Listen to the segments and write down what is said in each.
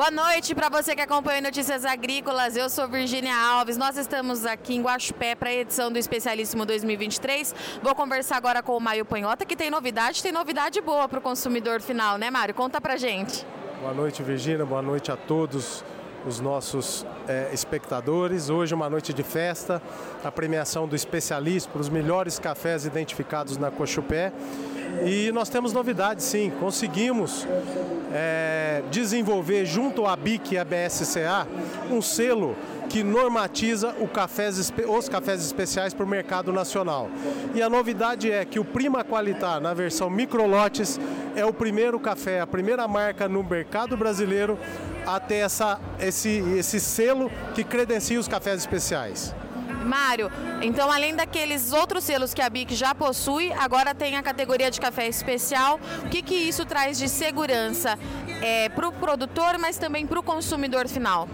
Boa noite para você que acompanha Notícias Agrícolas. Eu sou Virgínia Alves. Nós estamos aqui em Guaxupé para a edição do Especialíssimo 2023. Vou conversar agora com o Mário Panhota, que tem novidade, tem novidade boa para o consumidor final, né, Mário? Conta pra gente. Boa noite, Virgínia. Boa noite a todos os nossos é, espectadores. Hoje uma noite de festa, a premiação do especialista para os melhores cafés identificados na Cochupé. E nós temos novidades sim, conseguimos é, desenvolver junto à BIC e à BSCA um selo que normatiza cafés, os cafés especiais para o mercado nacional. E a novidade é que o Prima Qualitar, na versão microlotes, é o primeiro café, a primeira marca no mercado brasileiro a ter essa, esse, esse selo que credencia os cafés especiais. Mário, então além daqueles outros selos que a BIC já possui, agora tem a categoria de café especial. O que, que isso traz de segurança é, para o produtor, mas também para o consumidor final?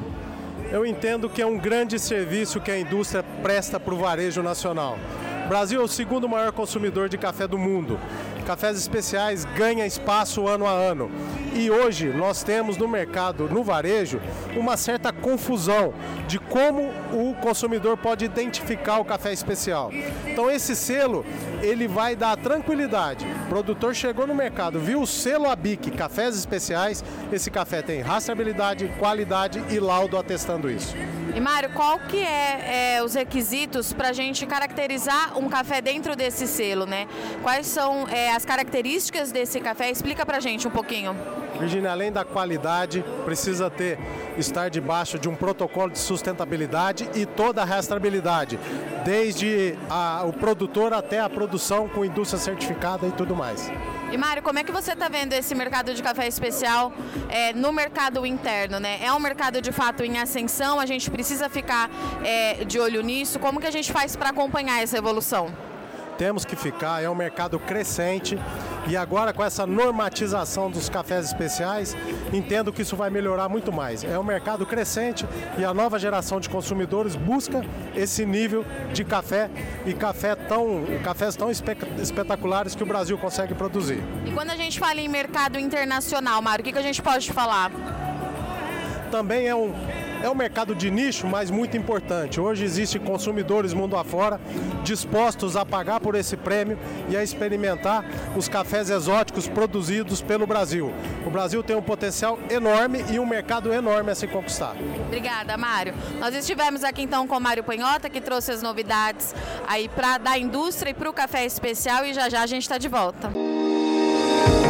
Eu entendo que é um grande serviço que a indústria presta para o varejo nacional. Brasil é o segundo maior consumidor de café do mundo. Cafés especiais ganha espaço ano a ano. E hoje nós temos no mercado, no varejo, uma certa confusão de como o consumidor pode identificar o café especial. Então esse selo, ele vai dar tranquilidade. O produtor chegou no mercado, viu o selo ABIC, cafés especiais, esse café tem rastreabilidade, qualidade e laudo atestando isso. E Mário, qual que é, é os requisitos para a gente caracterizar um café dentro desse selo, né? Quais são é, as características desse café? Explica para a gente um pouquinho. Virginia, além da qualidade, precisa ter estar debaixo de um protocolo de sustentabilidade e toda a rastreabilidade, desde a, o produtor até a produção com indústria certificada e tudo mais. E Mário, como é que você está vendo esse mercado de café especial é, no mercado interno? Né? É um mercado de fato em ascensão, a gente precisa ficar é, de olho nisso. Como que a gente faz para acompanhar essa evolução? temos que ficar, é um mercado crescente e agora com essa normatização dos cafés especiais, entendo que isso vai melhorar muito mais. É um mercado crescente e a nova geração de consumidores busca esse nível de café e café tão, cafés tão espetaculares que o Brasil consegue produzir. E quando a gente fala em mercado internacional, Mário, o que, que a gente pode falar? Também é um, é um mercado de nicho, mas muito importante. Hoje existem consumidores mundo afora dispostos a pagar por esse prêmio e a experimentar os cafés exóticos produzidos pelo Brasil. O Brasil tem um potencial enorme e um mercado enorme a se conquistar. Obrigada, Mário. Nós estivemos aqui então com o Mário Panhota, que trouxe as novidades aí para da indústria e para o café especial e já já a gente está de volta. Música